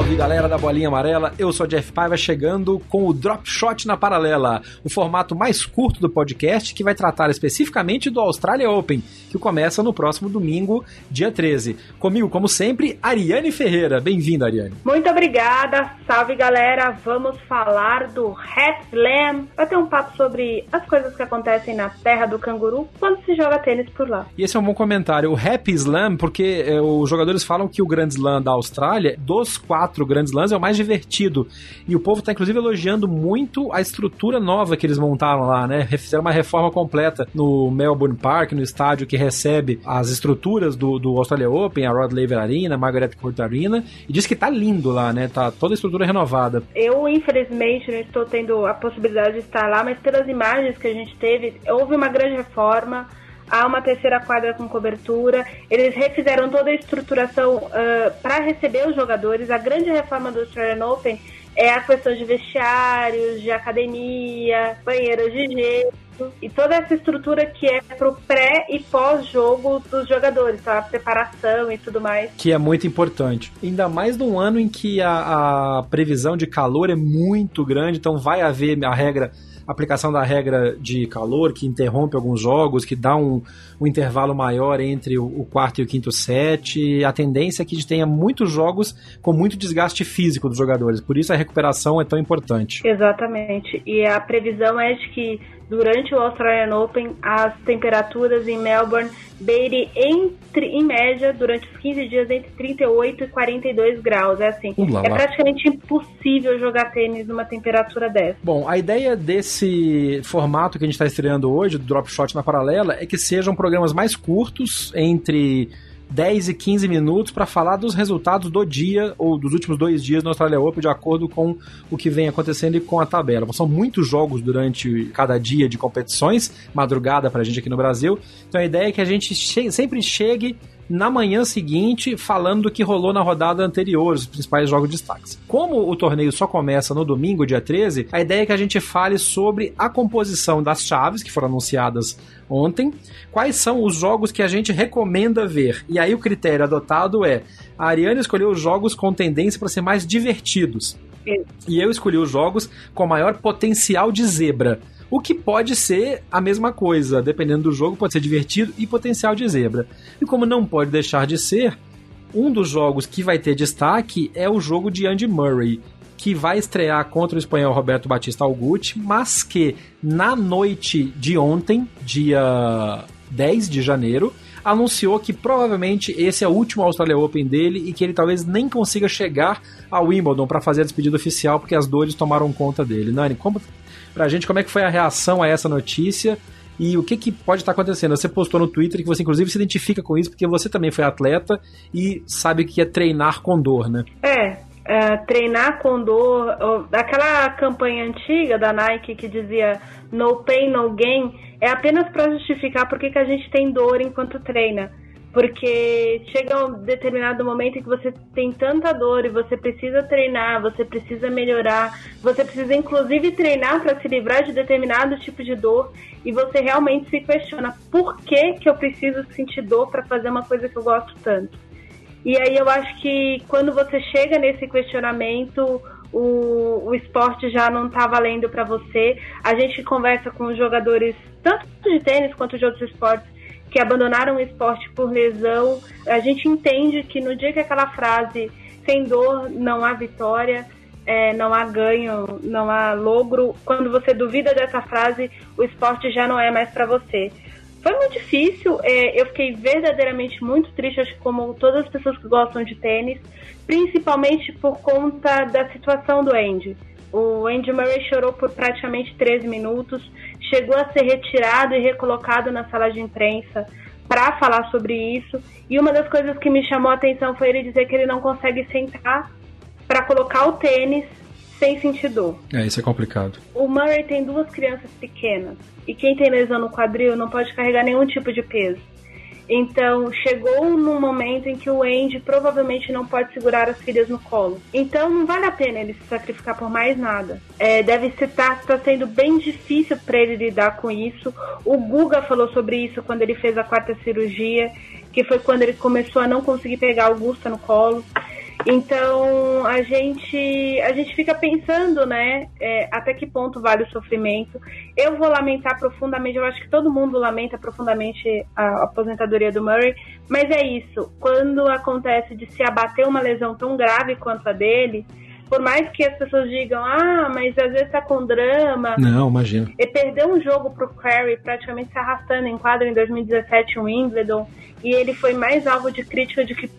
Salve galera da Bolinha Amarela, eu sou Jeff Paiva chegando com o Drop Shot na Paralela, o formato mais curto do podcast que vai tratar especificamente do Australia Open, que começa no próximo domingo, dia 13. Comigo, como sempre, Ariane Ferreira. Bem-vinda, Ariane. Muito obrigada, salve galera, vamos falar do Hat Slam, vai ter um papo sobre as coisas que acontecem na terra do canguru quando se joga tênis por lá. E esse é um bom comentário, o Happy Slam, porque é, os jogadores falam que o Grand Slam da Austrália, dos quatro quatro grandes lãs é o mais divertido. E o povo está inclusive elogiando muito a estrutura nova que eles montaram lá, né? Fizeram uma reforma completa no Melbourne Park, no estádio que recebe as estruturas do, do Australia Open, a Rod Laver Arena, a Margaret Court Arena, e diz que tá lindo lá, né? Tá toda a estrutura renovada. Eu, infelizmente, não estou tendo a possibilidade de estar lá, mas pelas imagens que a gente teve, houve uma grande reforma há uma terceira quadra com cobertura. Eles refizeram toda a estruturação uh, para receber os jogadores. A grande reforma do Australian Open é a questão de vestiários, de academia, banheiros de gelo e toda essa estrutura que é pro pré e pós-jogo dos jogadores, tá? a preparação e tudo mais. Que é muito importante. Ainda mais num ano em que a, a previsão de calor é muito grande, então vai haver a regra aplicação da regra de calor, que interrompe alguns jogos, que dá um, um intervalo maior entre o, o, quarto e o quinto set. A tendência é que a gente tenha muitos jogos com muito desgaste físico dos jogadores. Por isso a recuperação é tão importante. Exatamente. E a previsão é de que durante o Australian Open as temperaturas em Melbourne beire entre, em média, durante os 15 dias, entre 38 e 42 graus. É assim, é praticamente impossível jogar tênis numa temperatura dessa. Bom, a ideia desse formato que a gente está estreando hoje, do Drop Shot na Paralela, é que sejam programas mais curtos, entre 10 e 15 minutos para falar dos resultados do dia ou dos últimos dois dias no Australia Open, de acordo com o que vem acontecendo e com a tabela. São muitos jogos durante cada dia de competições, madrugada para a gente aqui no Brasil. Então a ideia é que a gente che sempre chegue na manhã seguinte falando do que rolou na rodada anterior, os principais jogos de destaques. Como o torneio só começa no domingo, dia 13, a ideia é que a gente fale sobre a composição das chaves que foram anunciadas ontem, quais são os jogos que a gente recomenda ver. E aí o critério adotado é: a Ariane escolheu os jogos com tendência para ser mais divertidos. E eu escolhi os jogos com maior potencial de zebra. O que pode ser a mesma coisa, dependendo do jogo, pode ser divertido e potencial de zebra. E como não pode deixar de ser, um dos jogos que vai ter destaque é o jogo de Andy Murray, que vai estrear contra o espanhol Roberto Batista Alguti, mas que na noite de ontem, dia 10 de janeiro, anunciou que provavelmente esse é o último Australia Open dele e que ele talvez nem consiga chegar ao Wimbledon para fazer a despedida oficial porque as dores tomaram conta dele. Nani, como pra gente como é que foi a reação a essa notícia e o que, que pode estar acontecendo. Você postou no Twitter que você, inclusive, se identifica com isso, porque você também foi atleta e sabe que é treinar com dor, né? É, é treinar com dor. Aquela campanha antiga da Nike que dizia no pain, no gain, é apenas para justificar porque que a gente tem dor enquanto treina. Porque chega um determinado momento em que você tem tanta dor e você precisa treinar, você precisa melhorar, você precisa inclusive treinar para se livrar de determinado tipo de dor e você realmente se questiona por que, que eu preciso sentir dor para fazer uma coisa que eu gosto tanto. E aí eu acho que quando você chega nesse questionamento, o, o esporte já não está valendo para você. A gente conversa com os jogadores, tanto de tênis quanto de outros esportes, que abandonaram o esporte por lesão, a gente entende que no dia que aquela frase sem dor não há vitória, é, não há ganho, não há logro. Quando você duvida dessa frase, o esporte já não é mais para você. Foi muito difícil, é, eu fiquei verdadeiramente muito triste, acho que como todas as pessoas que gostam de tênis, principalmente por conta da situação do Andy. O Andy Murray chorou por praticamente 13 minutos, chegou a ser retirado e recolocado na sala de imprensa para falar sobre isso. E uma das coisas que me chamou a atenção foi ele dizer que ele não consegue sentar para colocar o tênis sem sentir dor. É, isso é complicado. O Murray tem duas crianças pequenas e quem tem lesão no quadril não pode carregar nenhum tipo de peso. Então, chegou num momento em que o Andy provavelmente não pode segurar as filhas no colo. Então, não vale a pena ele se sacrificar por mais nada. É, deve estar tá, tá sendo bem difícil para ele lidar com isso. O Guga falou sobre isso quando ele fez a quarta cirurgia, que foi quando ele começou a não conseguir pegar Augusta no colo. Então a gente a gente fica pensando, né, é, até que ponto vale o sofrimento. Eu vou lamentar profundamente, eu acho que todo mundo lamenta profundamente a aposentadoria do Murray, mas é isso. Quando acontece de se abater uma lesão tão grave quanto a dele, por mais que as pessoas digam, ah, mas às vezes tá com drama. Não, imagina. Ele perdeu um jogo pro Curry, praticamente se arrastando em quadro em 2017 em Wimbledon e ele foi mais alvo de crítica de que,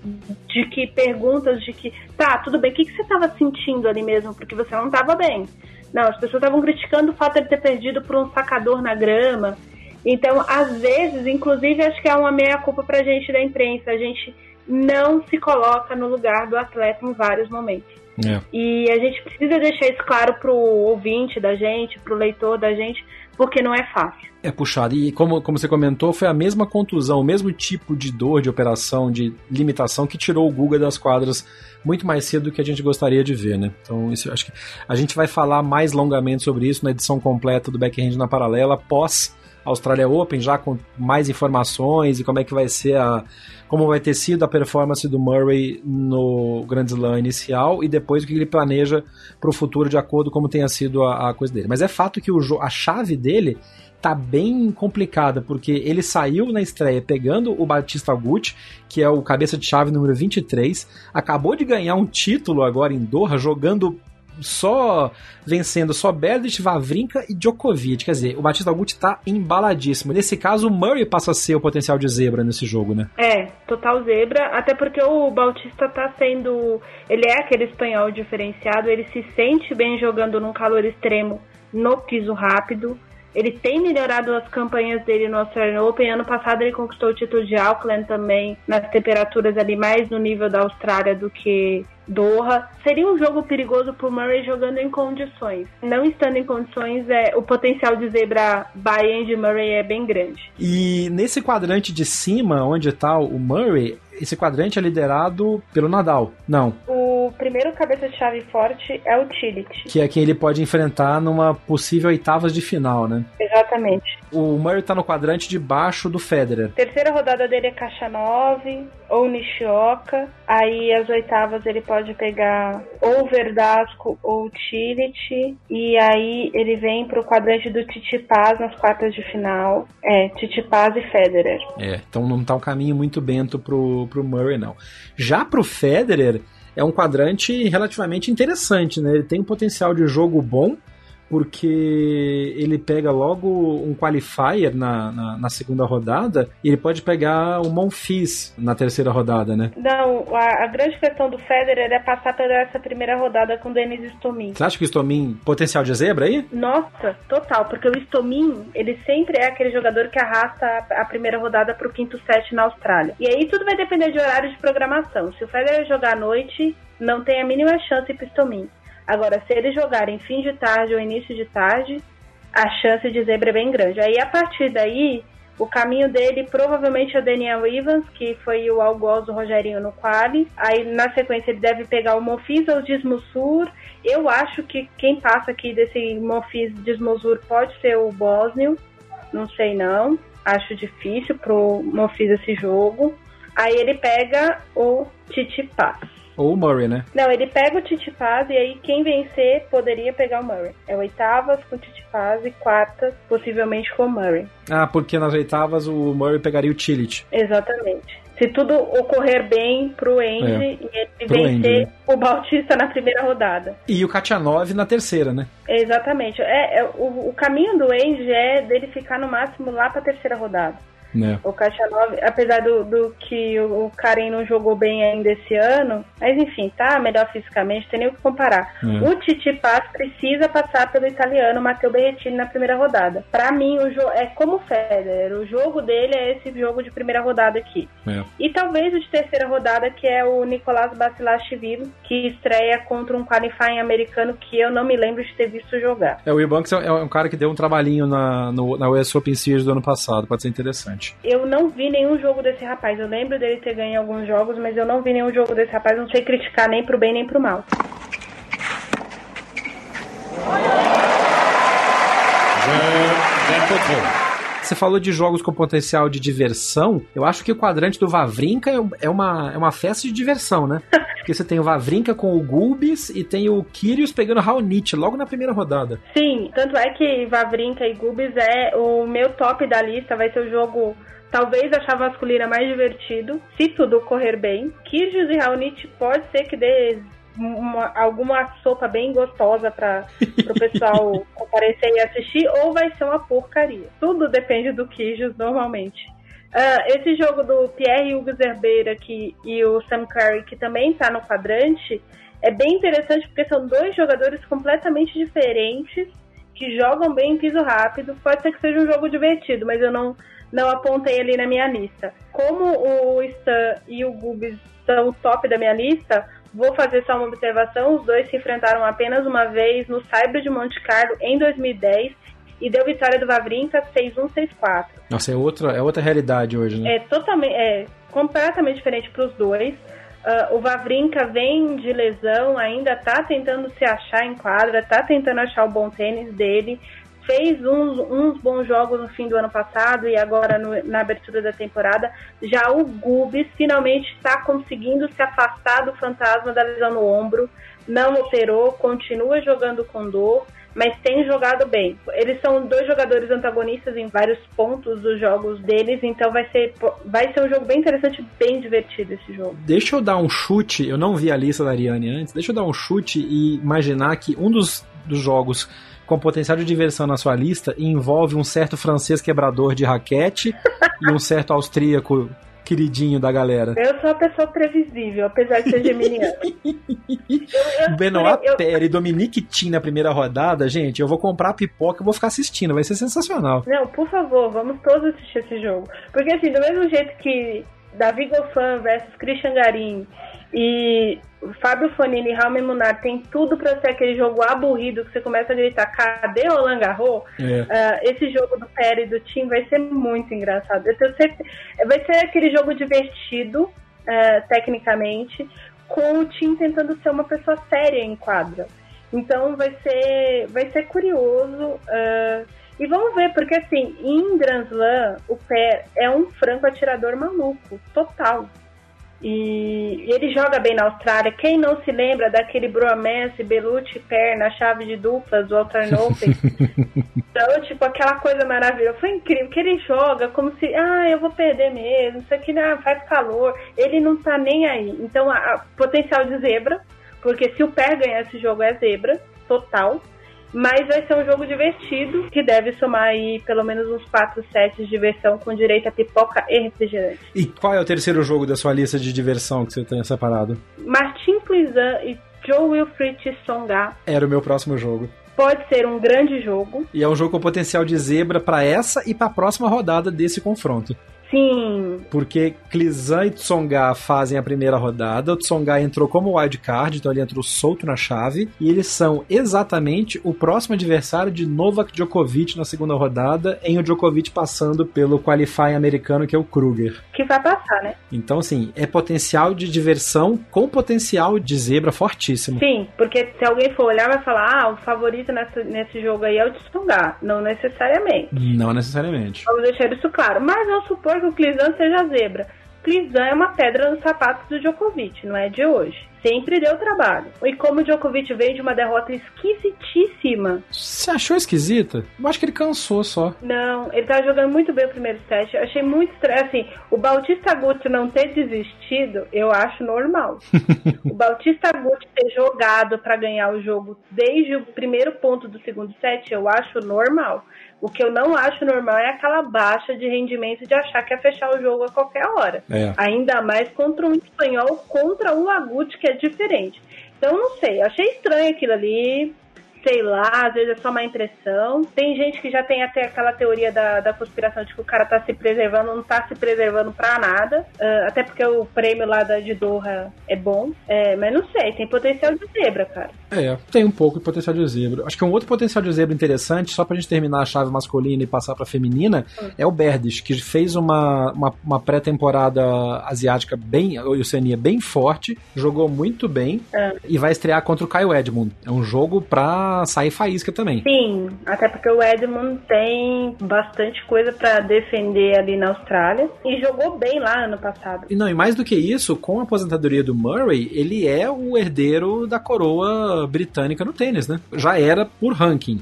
de que perguntas de que, tá, tudo bem, o que, que você estava sentindo ali mesmo? Porque você não estava bem. Não, as pessoas estavam criticando o fato de ele ter perdido por um sacador na grama. Então, às vezes, inclusive, acho que é uma meia-culpa pra gente da imprensa. A gente não se coloca no lugar do atleta em vários momentos. É. E a gente precisa deixar isso claro pro ouvinte da gente, pro leitor da gente, porque não é fácil. É puxado. E como, como você comentou, foi a mesma contusão, o mesmo tipo de dor de operação, de limitação que tirou o Guga das quadras muito mais cedo do que a gente gostaria de ver, né? Então, isso, acho que a gente vai falar mais longamente sobre isso na edição completa do Backhand na Paralela, pós Australia Open, já com mais informações e como é que vai ser a. como vai ter sido a performance do Murray no Grand Slam inicial e depois o que ele planeja para o futuro de acordo com como tenha sido a, a, coisa dele. Mas é fato que o, a chave dele tá bem complicada, porque ele saiu na estreia pegando o Batista Gucci, que é o cabeça de chave número 23, acabou de ganhar um título agora em Doha, jogando só vencendo só Berdych, Vavrinka e Djokovic. Quer dizer, o Batista Agut tá embaladíssimo. Nesse caso, o Murray passa a ser o potencial de zebra nesse jogo, né? É, total zebra, até porque o Bautista tá sendo. Ele é aquele espanhol diferenciado, ele se sente bem jogando num calor extremo no piso rápido. Ele tem melhorado as campanhas dele no Australian Open. Ano passado ele conquistou o título de Auckland também, nas temperaturas ali mais no nível da Austrália do que Doha. Seria um jogo perigoso pro Murray jogando em condições. Não estando em condições, é, o potencial de zebra by de Murray é bem grande. E nesse quadrante de cima, onde está o Murray, esse quadrante é liderado pelo Nadal. Não. O primeiro cabeça de chave forte é o Tillich. Que é quem ele pode enfrentar numa possível oitavas de final, né? Exatamente. O Murray tá no quadrante de baixo do Federer. Terceira rodada dele é caixa 9 ou Nishioka. Aí as oitavas ele pode pegar ou Verdasco ou Tillich. E aí ele vem pro quadrante do Titipaz nas quartas de final. É, Titipaz e Federer. É, então não tá um caminho muito bento pro, pro Murray, não. Já pro Federer, é um quadrante relativamente interessante, né? Ele tem um potencial de jogo bom, porque ele pega logo um qualifier na, na, na, segunda rodada e ele pode pegar o Monfils na terceira rodada, né? Não, a, a, grande questão do Federer é passar pela essa primeira rodada com o Denis Stomin. Você acha que o Stomin potencial de zebra aí? Nossa, total, porque o Stomin, ele sempre é aquele jogador que arrasta a, a primeira rodada pro quinto set na Austrália. E aí tudo vai depender de horário de programação. Se o Federer jogar à noite, não tem a mínima chance pro Stomin. Agora, se eles jogarem fim de tarde ou início de tarde, a chance de zebra é bem grande. Aí, a partir daí, o caminho dele provavelmente é o Daniel Evans, que foi o algoz do Rogerinho no quali. Aí, na sequência, ele deve pegar o Monfils ou o Dismusur. Eu acho que quem passa aqui desse Monfils Dismusur pode ser o Bósnio. Não sei não. Acho difícil pro Monfils esse jogo. Aí ele pega o Titipás. Ou o Murray, né? Não, ele pega o Titipaz e aí quem vencer poderia pegar o Murray. É oitavas com o Titipaz e quartas possivelmente com o Murray. Ah, porque nas oitavas o Murray pegaria o Tillich. Exatamente. se tudo ocorrer bem pro Andy É. e ele vencer Andy, né? o Bautista na primeira rodada. E o Katianov na terceira, né? Exatamente. É, é, o, o caminho do Andy é dele ficar no máximo lá pra terceira rodada. Né? O Kachanov, apesar do, do que o, o Karen não jogou bem ainda esse ano, mas enfim, tá melhor fisicamente, tem nem o que comparar. É. O Titi Paz precisa passar pelo italiano Matteo Berrettini na primeira rodada. Pra mim, o jo- é como o Federer, o jogo dele é esse jogo de primeira rodada aqui. É. E talvez o de terceira rodada, que é o Nicolás Basilashvili, que estreia contra um qualifying americano que eu não me lembro de ter visto jogar. É, o Eubanks é um cara que deu um trabalhinho na, no, na US Open Series do ano passado, pode ser interessante. Eu não vi nenhum jogo desse rapaz. Eu lembro dele ter ganho alguns jogos, mas eu não vi nenhum jogo desse rapaz. Não sei criticar nem pro bem nem pro mal. Você falou de jogos com potencial de diversão. Eu acho que o quadrante do Vavrinka é é uma, é uma festa de diversão, né? Porque você tem o Vavrinka com o Gulbis e tem o Kyrgios pegando o Raonic logo na primeira rodada. Sim, tanto é que Vavrinka e Gubis é o meu top da lista. Vai ser o jogo, talvez a chave masculina mais divertido, se tudo correr bem. Kyrgios e Raonic pode ser que dê uma- alguma sopa bem gostosa para o pessoal comparecer e assistir, ou vai ser uma porcaria. Tudo depende do Kyrgios normalmente. Ah, esse jogo do Pierre Hugo Zerbeira que, e o Sam Curry, que também está no quadrante, é bem interessante porque são dois jogadores completamente diferentes que jogam bem em piso rápido. Pode ser que seja um jogo divertido, mas eu não, não apontei ali na minha lista. Como o Stan e o Gubis são o top da minha lista, vou fazer só uma observação. Os dois se enfrentaram apenas uma vez no Cyber de Monte Carlo em 2010 e deu vitória do Vavrinka 6-1, 6-4. Nossa, é outra, é outra realidade hoje, né? É totalmente, é completamente diferente para os dois. Ah, o Vavrinka vem de lesão, ainda tá tentando se achar em quadra, tá tentando achar o bom tênis dele. Fez uns, uns bons jogos no fim do ano passado e agora no- na abertura da temporada. Já o Gubis finalmente está conseguindo se afastar do fantasma da lesão no ombro. Não operou, continua jogando com dor, mas tem jogado bem. Eles são dois jogadores antagonistas em vários pontos dos jogos deles, então vai ser, vai ser um jogo bem interessante, bem divertido esse jogo. Deixa eu dar um chute, eu não vi a lista da Ariane antes, deixa eu dar um chute e imaginar que um dos, dos jogos com potencial de diversão na sua lista envolve um certo francês quebrador de raquete e um certo austríaco queridinho da galera. Eu sou uma pessoa previsível, apesar de ser eu- Benoit eu- Paire e Dominique Thiem na primeira rodada, gente, eu vou comprar pipoca e vou ficar assistindo, vai ser sensacional. Não, por favor, vamos todos assistir esse jogo. Porque assim, do mesmo jeito que Davi Goffin versus Christian Garim e Fábio Fonini e Raul Munar tem tudo pra ser aquele jogo aburrido que você começa a gritar, cadê o Roland Garros? É. Ah, esse jogo do Pérez e do Tim vai ser muito engraçado. Eu tenho certeza, vai ser aquele jogo divertido, ah, tecnicamente, com o Tim tentando ser uma pessoa séria em quadra. Então vai ser, vai ser curioso. ah, e vamos ver, porque assim, em Grand Slam, o Pé é um franco atirador maluco, total. E ele joga bem na Austrália. Quem não se lembra daquele bromance Belucci Pair na chave de duplas do Australian Open? Então, tipo, aquela coisa maravilhosa. Foi incrível que ele joga como se, ah, eu vou perder mesmo, isso aqui ah, faz calor. Ele não tá nem aí. Então, a, a- potencial de zebra, porque se o pé ganhar esse jogo é zebra, total. Mas vai ser um jogo divertido, que deve somar aí pelo menos uns 4 sets de diversão com direito a pipoca e refrigerante. E qual é o terceiro jogo da sua lista de diversão que você tenha separado? Martin Cluisan e Joe Wilfried Songa Era o meu próximo jogo. pode ser um grande jogo. E é um jogo com potencial de zebra pra essa e pra próxima rodada desse confronto. Sim, Porque Klizan e Tsonga fazem a primeira rodada. O Tsonga entrou como wildcard, então ele entrou solto na chave. E eles são exatamente o próximo adversário de Novak Djokovic na segunda rodada, em o Djokovic passando pelo qualifying americano que é o Kruger. que vai passar, né? Então, assim, é potencial de diversão com potencial de zebra fortíssimo. Sim, porque se alguém for olhar, vai falar: ah, o favorito nessa, nesse jogo aí é o Tsonga. Não necessariamente. Não necessariamente. Vamos deixar isso claro. Mas vamos supor que o Clizan seja zebra. Clizan é uma pedra no sapato do Djokovic, não é de hoje. Sempre deu trabalho. E como o Djokovic veio de uma derrota esquisitíssima. Você achou esquisita? Eu acho que ele cansou só. Não, ele tava jogando muito bem o primeiro set. Eu achei muito estranho. Assim, o Bautista Guti não ter desistido, eu acho normal. o Bautista Guti ter jogado para ganhar o jogo desde o primeiro ponto do segundo set, eu acho normal. O que eu não acho normal é aquela baixa de rendimento de achar que ia fechar o jogo a qualquer hora. É. Ainda mais contra um espanhol, contra o Agut, que é diferente. Então, não sei, achei estranho aquilo ali sei lá, às vezes é só uma impressão. Tem gente que já tem até aquela teoria da, da conspiração de que o cara tá se preservando, não tá se preservando pra nada. Uh, até porque o prêmio lá da de Doha é bom. É, mas não sei, tem potencial de zebra, cara. É, tem um pouco de potencial de zebra. Acho que um outro potencial de zebra interessante, só pra gente terminar a chave masculina e passar pra feminina, hum. é o Berdes, que fez uma, uma, uma pré-temporada asiática bem, Oceania bem forte, jogou muito bem é. e vai estrear contra o Caio Edmund. É um jogo pra sair faísca também. Sim, até porque o Edmund tem bastante coisa para defender ali na Austrália e jogou bem lá ano passado. E não, e mais do que isso, com a aposentadoria do Murray, ele é o herdeiro da coroa britânica no tênis, né? Já era por ranking,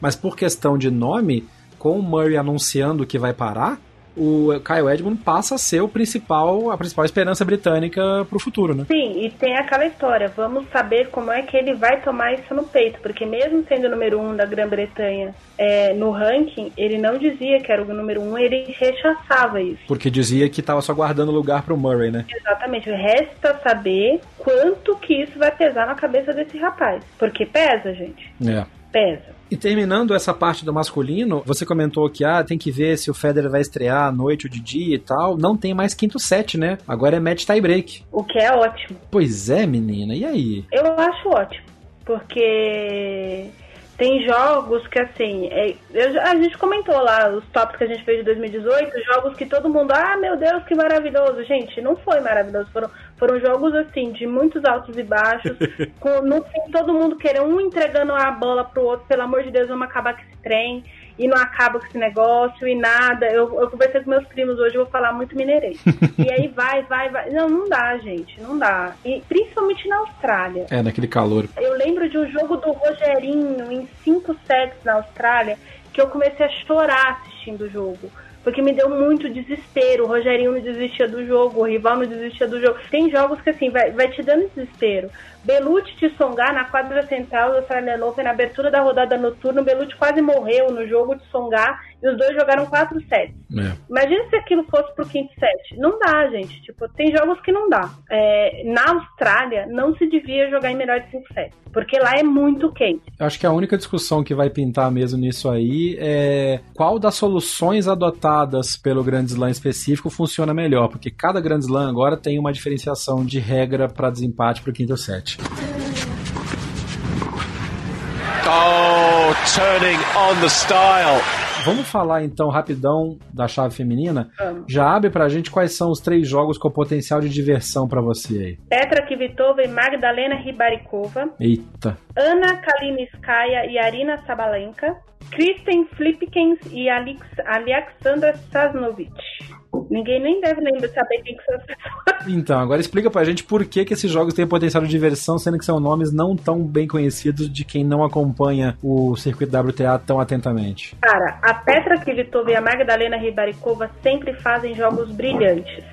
mas por questão de nome, com o Murray anunciando que vai parar, o Kyle Edmund passa a ser o principal, a principal esperança britânica para o futuro, né? Sim, e tem aquela história, vamos saber como é que ele vai tomar isso no peito, porque mesmo sendo o número um da Grã-Bretanha é, no ranking, ele não dizia que era o número um, ele rechaçava isso. Porque dizia que estava só guardando lugar para o Murray, né? Exatamente, resta saber quanto que isso vai pesar na cabeça desse rapaz, porque pesa, gente. É. Pesa. E terminando essa parte do masculino, você comentou que ah, tem que ver se o Federer vai estrear à noite ou de dia e tal. Não tem mais quinto set, né? Agora é match tie break. O que é ótimo. Pois é, menina. E aí? Eu acho ótimo. Porque tem jogos que, assim, é, eu, a gente comentou lá os tops que a gente fez de 2018, jogos que todo mundo, ah, meu Deus, que maravilhoso. Gente, não foi maravilhoso. Foram, foram jogos, assim, de muitos altos e baixos. com, no fim, todo mundo querendo um entregando a bola pro outro, pelo amor de Deus, vamos acabar com esse trem e não acaba com esse negócio e nada. Eu, eu conversei com meus primos hoje, eu vou falar muito mineirês. e aí vai, vai, vai. Não, não dá, gente, não dá. E principalmente na Austrália. É, naquele calor. Eu lembro de um jogo do Rogerinho em cinco sets na Austrália que eu comecei a chorar assistindo o jogo porque me deu muito desespero. O Rogerinho não desistia do jogo, o rival não desistia do jogo. Tem jogos que assim, vai, vai te dando desespero. Belucci de Songar na quadra central do Australian Open, na abertura da rodada noturna, o Belucci quase morreu no jogo de Songar e os dois jogaram quatro sets. É. Imagina se aquilo fosse pro quinto set. Não dá, gente. Tipo, tem jogos que não dá. É, na Austrália, não se devia jogar em melhor de cinco sets, porque lá é muito quente. Eu acho que a única discussão que vai pintar mesmo nisso aí é qual das soluções adotadas pelo Grand Slam específico funciona melhor, porque cada Grand Slam agora tem uma diferenciação de regra para desempate pro quinto set. Oh, turning on the style. Vamos falar então rapidão da chave feminina. Vamos. Já abre pra gente quais são os três jogos com potencial de diversão para você aí. Petra Kvitova e Magdalena Ribarikova. Eita. Ana Kalinskaya e Arina Sabalenka. Kristen Flipkens e Alex, Alexandra Sasnovic. Ninguém nem deve lembrar saber quem que são as pessoas. Então, agora explica pra gente por que, que esses jogos têm potencial de diversão, sendo que são nomes não tão bem conhecidos de quem não acompanha o circuito WTA tão atentamente. Cara, a Petra Kvitova e a Magdalena Ribarikova sempre fazem jogos brilhantes.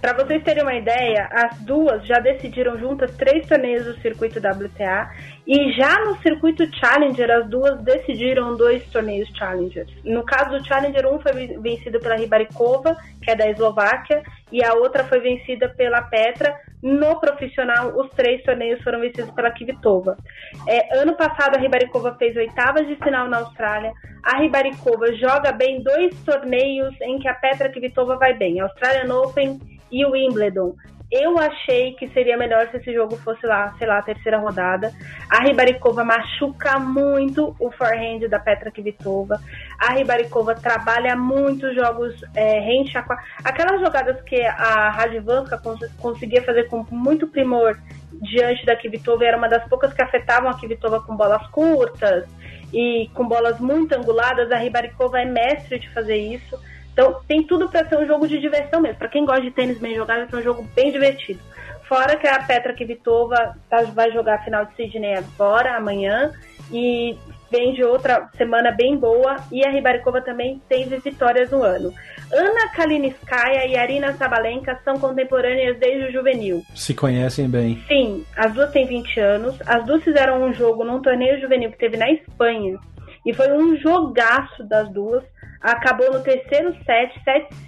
Para vocês terem uma ideia, as duas já decidiram juntas três torneios do circuito WTA e já no circuito Challenger as duas decidiram dois torneios Challenger. No caso do Challenger, um foi vencido pela Ribarikova, que é da Eslováquia, e a outra foi vencida pela Petra. No profissional, os três torneios foram vencidos pela Kvitova. É, ano passado, a Ribarikova fez oitavas de final na Austrália. A Ribarikova joga bem dois torneios em que a Petra Kvitova vai bem. Australian Open e o Wimbledon. Eu achei que seria melhor se esse jogo fosse lá, sei lá, a terceira rodada. A Ribarikova machuca muito o forehand da Petra Kvitova. A Ribarikova trabalha muito jogos é, rente Aquelas jogadas que a Radvanska cons conseguia fazer com muito primor diante da Kvitova era uma das poucas que afetavam a Kvitova com bolas curtas e com bolas muito anguladas. A Ribarikova é mestre de fazer isso. Então tem tudo para ser um jogo de diversão mesmo. Para quem gosta de tênis bem jogado, é um jogo bem divertido. Fora que a Petra Kvitova tá, vai jogar a final de Sydney agora, amanhã, e vem de outra semana bem boa, e a Ribaricova também teve vitórias no ano. Ana Kalinskaya e Arina Sabalenka são contemporâneas desde o juvenil. Se conhecem bem. Sim, as duas têm 20 anos. As duas fizeram um jogo num torneio juvenil que teve na Espanha. E foi um jogaço das duas. Acabou no terceiro set,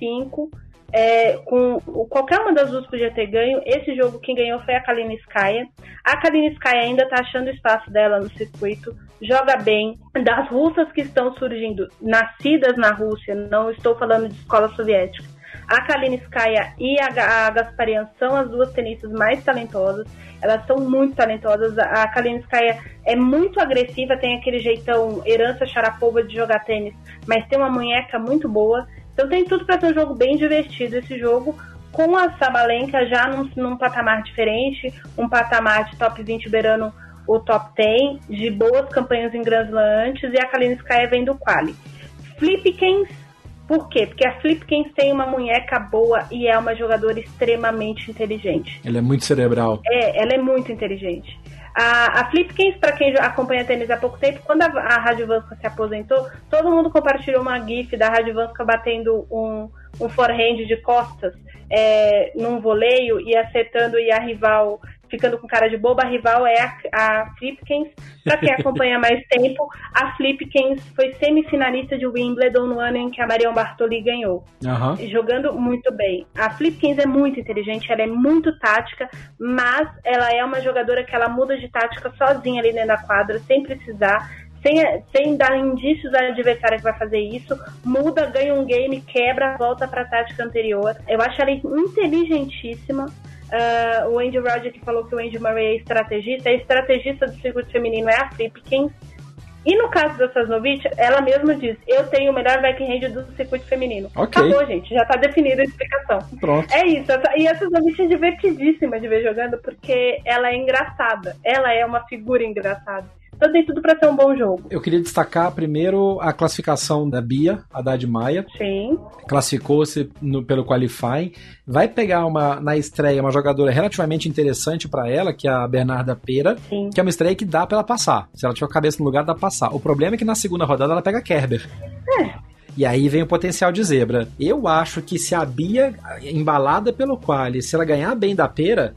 7-5. É, com qualquer uma das duas podia ter ganho. Esse jogo quem ganhou foi a Kalinskaya. A Kalinskaya ainda está achando espaço dela no circuito, joga bem. Das russas que estão surgindo, nascidas na Rússia, não estou falando de escola soviética. A Kalinskaya e a, a Gasparian são as duas tenistas mais talentosas. Elas são muito talentosas. A Kalinskaya é muito agressiva, tem aquele jeitão herança Sharapova de jogar tênis, mas tem uma munheca muito boa. Então tem tudo para ser um jogo bem divertido esse jogo, com a Sabalenka já num, num, patamar diferente, um patamar de top 20 beirando o top 10, de boas campanhas em Grand Slam antes, e a Kalinskaya vem do quali. Flipkins, por quê? Porque a Flipkins tem uma munheca boa e é uma jogadora extremamente inteligente. Ela é muito cerebral. É, ela é muito inteligente. A, a Flipkins, para quem acompanha tênis há pouco tempo, quando a, a Rádio Vanska se aposentou, todo mundo compartilhou uma GIF da Rádio Vanska batendo um, um forehand de costas é, num voleio e acertando e a rival ficando com cara de boba. A rival é a, a Flipkins. Para quem acompanha mais tempo, a Flipkins foi semifinalista de Wimbledon no ano em que a Marion Bartoli ganhou. Uhum. Jogando muito bem. A Flipkins é muito inteligente, ela é muito tática, mas ela é uma jogadora que ela muda de tática sozinha ali dentro da quadra, sem precisar. Sem, sem dar indícios à adversária que vai fazer isso, muda, ganha um game, quebra, volta para a tática anterior. Eu acho ela inteligentíssima. Uh, o Andy Rodgers que falou que o Andy Murray é estrategista, a estrategista do circuito feminino é a Flipkins. E no caso da Sasnovich, ela mesma diz: Eu tenho o melhor backhand do circuito feminino. Okay. Acabou, gente, já tá definida a explicação. Pronto. É isso. E a Sasnovich é divertidíssima de ver jogando porque ela é engraçada. Ela é uma figura engraçada. Então tem tudo para ser um bom jogo. Eu queria destacar primeiro a classificação da Bia, Haddad Maia. Sim. Classificou-se pelo qualifying. Vai pegar uma na estreia uma jogadora relativamente interessante para ela, que é a Bernarda Pera, Sim. que é uma estreia que dá para ela passar. Se ela tiver a cabeça no lugar, dá pra passar. O problema é que na segunda rodada ela pega a Kerber. É. E aí vem o potencial de zebra. Eu acho que se a Bia, embalada pelo quali, se ela ganhar bem da Pera,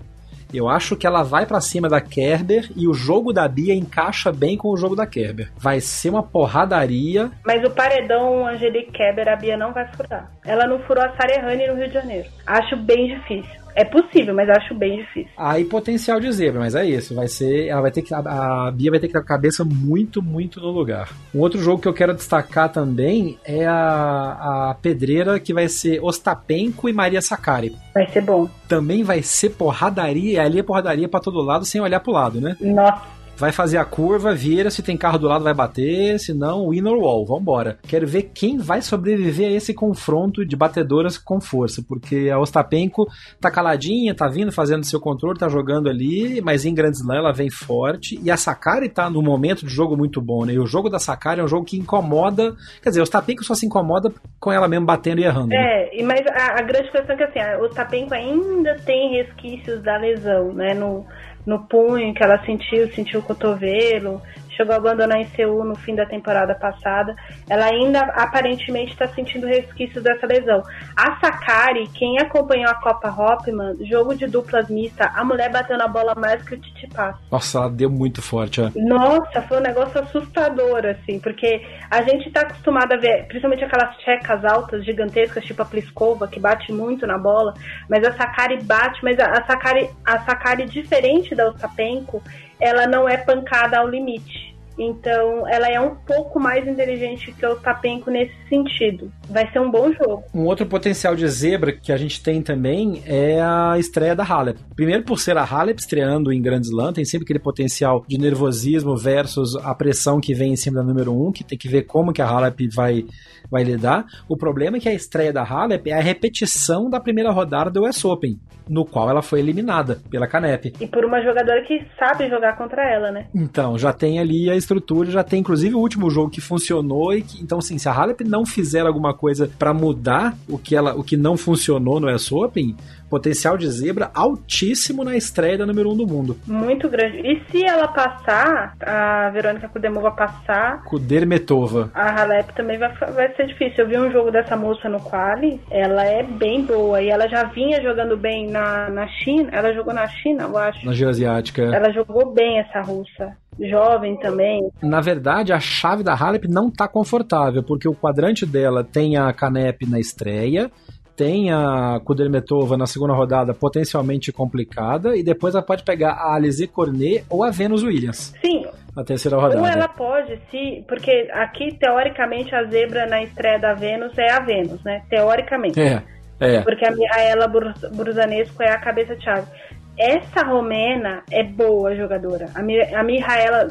eu acho que ela vai para cima da Kerber e o jogo da Bia encaixa bem com o jogo da Kerber. Vai ser uma porradaria. Mas o paredão Angelique Kerber, a Bia não vai furar. Ela não furou a Sarehane no Rio de Janeiro. Acho bem difícil. É possível, mas acho bem difícil. Aí potencial de zebra, mas é isso. Vai ser. Ela vai ter que. A, a Bia vai ter que ter a cabeça muito, muito no lugar. Um outro jogo que eu quero destacar também é a, a pedreira que vai ser Ostapenko e Maria Sakari. Vai ser bom. Também vai ser porradaria, ali é porradaria para todo lado sem olhar pro lado, né? Nossa vai fazer a curva, vira, se tem carro do lado vai bater, se não, winner wall, vambora. Quero ver quem vai sobreviver a esse confronto de batedoras com força, porque a Ostapenko tá caladinha, tá vindo fazendo seu controle, tá jogando ali, mas em Grand Slam ela vem forte, e a Sakari tá no momento de jogo muito bom, né? E o jogo da Sakari é um jogo que incomoda, quer dizer, a Ostapenko só se incomoda com ela mesmo batendo e errando. Né? É, mas a, a grande questão é que assim, a Ostapenko ainda tem resquícios da lesão, né? No, no punho que ela sentiu, sentiu o cotovelo, chegou a abandonar em Seul no fim da temporada passada. Ela ainda aparentemente está sentindo resquícios dessa lesão. A Sakari, quem acompanhou a Copa Hopman, jogo de duplas mista, a mulher bateu na bola mais que o Titi Pass. Nossa, ela deu muito forte, ó. Nossa, foi um negócio assustador, assim, porque a gente está acostumado a ver, principalmente aquelas tchecas altas, gigantescas, tipo a Pliskova, que bate muito na bola, mas a Sakari bate, mas a Sakari, a Sakari diferente da Ostapenko, ela não é pancada ao limite. Então, ela é um pouco mais inteligente que o Tapenko nesse sentido. Vai ser um bom jogo. Um outro potencial de zebra que a gente tem também é a estreia da Halep. Primeiro, por ser a Halep estreando em Grand Slam, tem sempre aquele potencial de nervosismo versus a pressão que vem em cima da número 1, um, que tem que ver como que a Halep vai, vai lidar. O problema é que a estreia da Halep é a repetição da primeira rodada do US Open, no qual ela foi eliminada pela Canep. E por uma jogadora que sabe jogar contra ela, né? Então, já tem ali a estrutura, já tem inclusive o último jogo que funcionou e que, então assim, se a Halep não fizer alguma coisa para mudar o que ela, o que não funcionou no US Open, potencial de zebra altíssimo na estreia da número 1 um do mundo. Muito grande. E se ela passar, a Verônica Kudemova passar, Kudermetova. a Halep também vai, vai ser difícil. Eu vi um jogo dessa moça no quali, ela é bem boa e ela já vinha jogando bem na, na China, ela jogou na China, eu acho. Na Geoasiática. Ela jogou bem essa russa. Jovem também. Na verdade, a chave da Halep não tá confortável, porque o quadrante dela tem a Canep na estreia, tem a Kudermetova na segunda rodada potencialmente complicada, e depois ela pode pegar a Alizé Cornet ou a Venus Williams Sim, na terceira rodada. ou ela pode, se. Porque aqui, teoricamente, a zebra na estreia da Vênus é a Vênus, né? Teoricamente. É, é. Porque a Mihaela Brus- Brusanesco é a cabeça-chave. Essa romena é boa jogadora. A, Mi, a Mihaela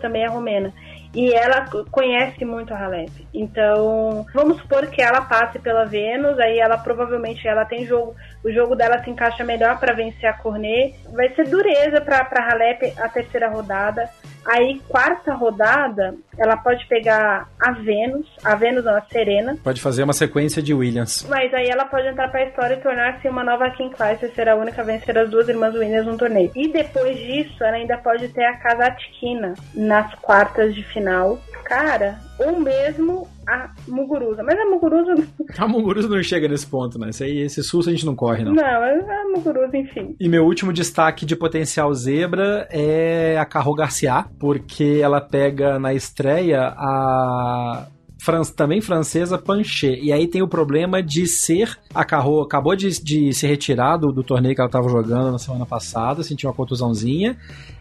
também é romena. E ela conhece muito a Halep. Então, vamos supor que ela passe pela Vênus, aí ela provavelmente ela tem jogo, o jogo dela se encaixa melhor para vencer a Cornet. Vai ser dureza para Halep a terceira rodada. Aí, quarta rodada, ela pode pegar a Vênus, a Vênus não, a Serena, Pode fazer uma sequência de Williams. mas aí ela pode entrar pra história e tornar-se uma nova King Clyde, ser a única a vencer as duas irmãs Williams no torneio. E depois disso, ela ainda pode ter a Kazatkina nas quartas de final. Cara, ou mesmo a Muguruza. Mas a Muguruza. A Muguruza não chega nesse ponto, né? Esse, aí, esse susto a gente não corre, não. Não, a Muguruza, enfim. E meu último destaque de potencial zebra é a Carro Garcia, porque ela pega na estreia a fran- também francesa Panchet. E aí tem o problema de ser a Carro acabou de, de se retirar do, do torneio que ela estava jogando na semana passada, sentiu uma contusãozinha.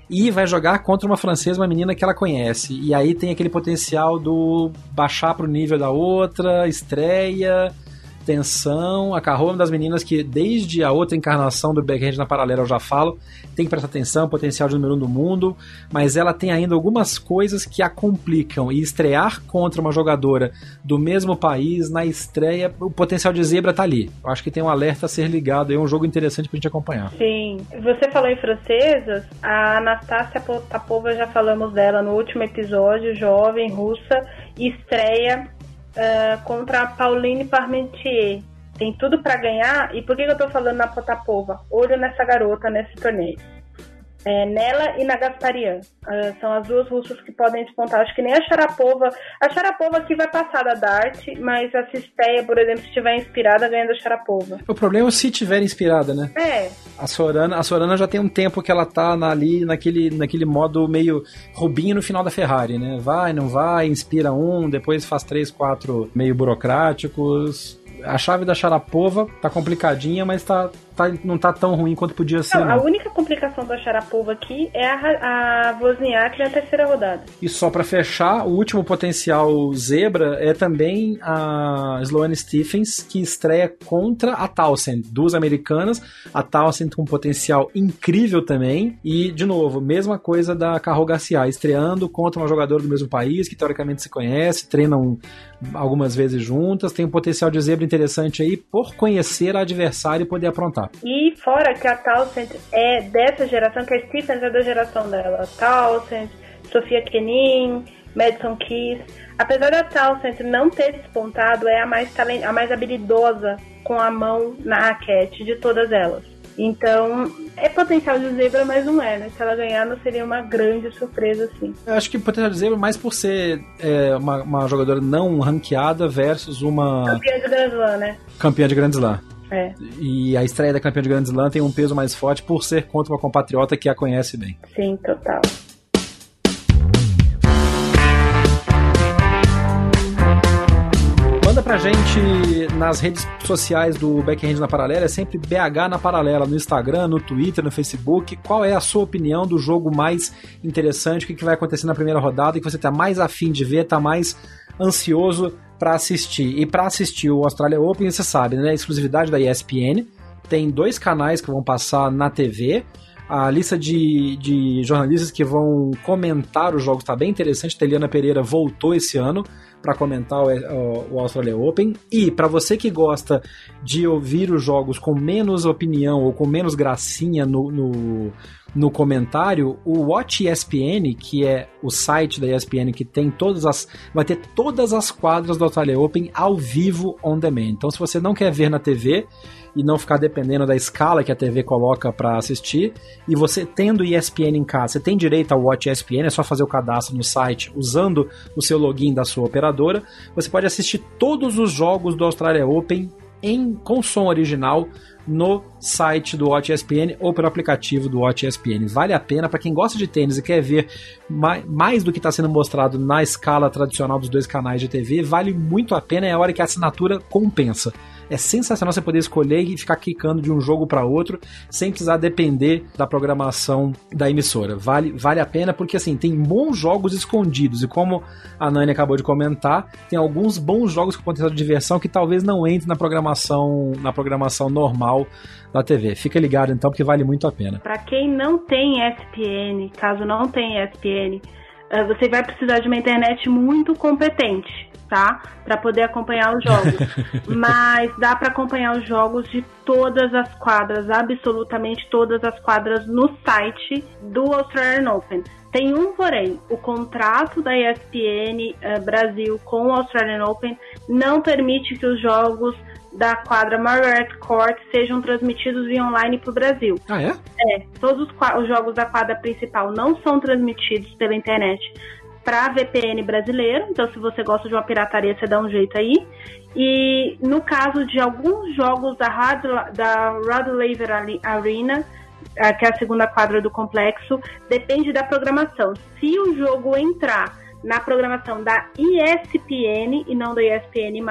E vai jogar contra uma francesa, uma menina que ela conhece. E aí tem aquele potencial do baixar pro nível da outra, estreia, tensão. A Carro é uma das meninas que, desde a outra encarnação do backhand na paralela, eu já falo, tem que prestar atenção, potencial de número um do mundo, mas ela tem ainda algumas coisas que a complicam. E estrear contra uma jogadora do mesmo país, na estreia, o potencial de zebra tá ali. Eu acho que tem um alerta a ser ligado, é um jogo interessante pra gente acompanhar. Sim. Você falou em francesas, a Anastácia Potapova, já falamos dela no último episódio, jovem, russa, estreia ah, contra a Pauline Parmentier. Tem tudo pra ganhar. E por que que eu tô falando na Potapova? Olho nessa garota nesse torneio. É, nela e na Gasparian. Ah, são as duas russas que podem despontar. Acho que nem a Sharapova. A Sharapova aqui vai passar da Dart, mas a Cisteia, por exemplo, se estiver inspirada, ganha da Sharapova. O problema é se tiver inspirada, né? É, A Sorana, a Sorana já tem um tempo que ela tá na- ali naquele, naquele modo meio Rubinho no final da Ferrari, né? Vai, não vai, inspira um, depois faz três, quatro meio burocráticos. A chave da Sharapova tá complicadinha, mas tá, tá- não tá tão ruim quanto podia ser. Não, a não. única complicação da Sharapova aqui é a, a Wozniak na terceira rodada. E só pra fechar, o último potencial zebra é também a Sloane Stephens, que estreia contra a Townsend, duas americanas. A Townsend com um potencial incrível também. E, de novo, mesma coisa da Carro Garcia, estreando contra uma jogadora do mesmo país, que teoricamente se conhece, treinam algumas vezes juntas, tem um potencial de zebra interessante aí por conhecer a adversária e poder aprontar. E fora que a Townsend é dessa geração, que a Stephens é da geração dela. Townsend, Sofia Kenin, Madison Keys. Apesar da Townsend não ter despontado, é a mais, talen- a mais habilidosa com a mão na raquete de todas elas. Então, é potencial de zebra, mas não é, né? Se ela ganhar, não seria uma grande surpresa, assim. Eu acho que potencial de zebra mais por ser é, uma, uma jogadora não ranqueada versus uma Campeã de Grand Slam, né? campeã de Grand Slam. É, E a estreia da campeã de Grand Slam tem um peso mais forte por ser contra uma compatriota que a conhece bem. sim, total. Manda pra gente nas redes sociais do Backhand na Paralela, é sempre BH na Paralela, no Instagram, no Twitter, no Facebook. Qual é a sua opinião do jogo mais interessante? O que que vai acontecer na primeira rodada? O que você tá mais afim de ver, tá mais ansioso pra assistir? E pra assistir o Australia Open, você sabe, né? Exclusividade da ESPN. Tem dois canais que vão passar na TV. A lista de, de jornalistas que vão comentar os jogos está bem interessante. Teliana Pereira voltou esse ano para comentar o, o, Australia Open. E para você que gosta de ouvir os jogos com menos opinião ou com menos gracinha no, no, no comentário, o Watch ESPN, que é o site da ESPN que tem todas as. vai ter todas as quadras do Australia Open ao vivo on demand. Então, se você não quer ver na TV e não ficar dependendo da escala que a TV coloca para assistir. E você tendo ESPN em casa, você tem direito ao Watch ESPN, é só fazer o cadastro no site usando o seu login da sua operadora. Você pode assistir todos os jogos do Australia Open em com som original no site do Watch ESPN ou pelo aplicativo do Watch ESPN. Vale a pena para quem gosta de tênis e quer ver mais, do que está sendo mostrado na escala tradicional dos dois canais de TV. Vale muito a pena, é a hora que a assinatura compensa. É sensacional você poder escolher e ficar clicando de um jogo para outro sem precisar depender da programação da emissora. Vale, vale a pena porque assim, tem bons jogos escondidos e como a Nani acabou de comentar, tem alguns bons jogos com potencial de diversão que talvez não entrem na programação na programação normal da TV. Fica ligado então porque vale muito a pena. Para quem não tem ESPN, caso não tenha ESPN, eh, você vai precisar de uma internet muito competente tá? Para poder acompanhar os jogos. Mas dá para acompanhar os jogos de todas as quadras, absolutamente todas as quadras no site do Australian Open. Tem um porém, o contrato da ESPN uh, eh, Brasil com o Australian Open não permite que os jogos da quadra Margaret Court sejam transmitidos via online para o Brasil. Ah, é? É. Todos os, os, jogos da quadra principal não são transmitidos pela internet para VPN brasileiro. Então, se você gosta de uma pirataria, você dá um jeito aí. E no caso de alguns jogos da, Rod, da Rod Laver Arena, que é a segunda quadra do complexo, depende da programação. Se o jogo entrar na programação da ESPN e não da ESPN+,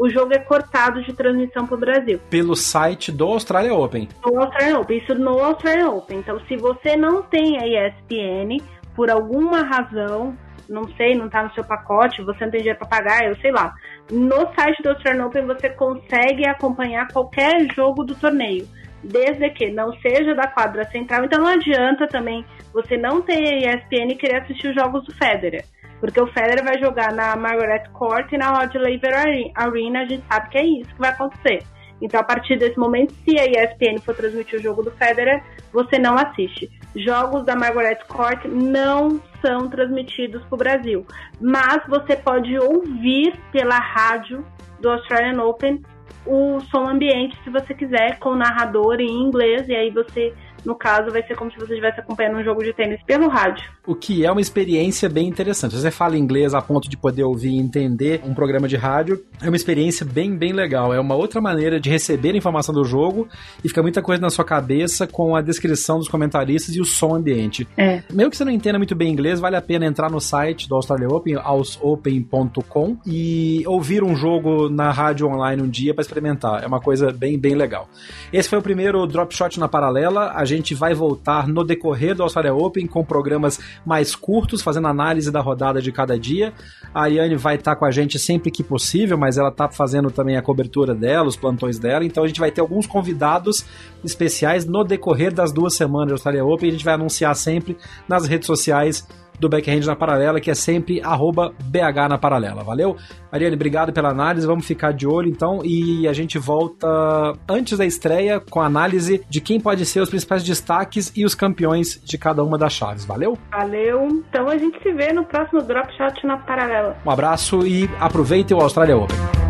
o jogo é cortado de transmissão para o Brasil. Pelo site do Australia Open. Do Australia Open, isso no Australia Open. Então, se você não tem a ESPN, por alguma razão, não sei, não está no seu pacote, você não tem dinheiro para pagar, eu sei lá. No site do Australian Open você consegue acompanhar qualquer jogo do torneio, desde que não seja da quadra central. Então não adianta também você não ter ESPN e querer assistir os jogos do Federer. Porque o Federer vai jogar na Margaret Court e na Rod Laver Arena, a gente sabe que é isso que vai acontecer. Então, a partir desse momento, se a ESPN for transmitir o jogo do Federer, você não assiste. Jogos da Margaret Court não são transmitidos para o Brasil, mas você pode ouvir pela rádio do Australian Open o som ambiente, se você quiser, com o narrador em inglês, e aí você no caso, vai ser como se você estivesse acompanhando um jogo de tênis pelo rádio. O que é uma experiência bem interessante. Se você fala inglês a ponto de poder ouvir e entender um programa de rádio, é uma experiência bem, bem legal. É uma outra maneira de receber a informação do jogo e fica muita coisa na sua cabeça com a descrição dos comentaristas e o som ambiente. É. Mesmo que você não entenda muito bem inglês, vale a pena entrar no site do Australia Open, ausopen.com, e ouvir um jogo na rádio online um dia para experimentar. É uma coisa bem, bem legal. Esse foi o primeiro Drop Shot na paralela. A gente vai voltar no decorrer do Australia Open com programas mais curtos, fazendo análise da rodada de cada dia. A Ariane vai estar com a gente sempre que possível, mas ela está fazendo também a cobertura dela, os plantões dela. Então a gente vai ter alguns convidados especiais no decorrer das duas semanas do Australia Open. A gente vai anunciar sempre nas redes sociais do Backhand na Paralela, que é sempre BH na Paralela. Valeu? Ariane, obrigado pela análise. Vamos ficar de olho então e a gente volta antes da estreia com a análise de quem pode ser os principais destaques e os campeões de cada uma das chaves. Valeu? Valeu. Então a gente se vê no próximo Drop Shot na Paralela. Um abraço e aproveite o Austrália Open.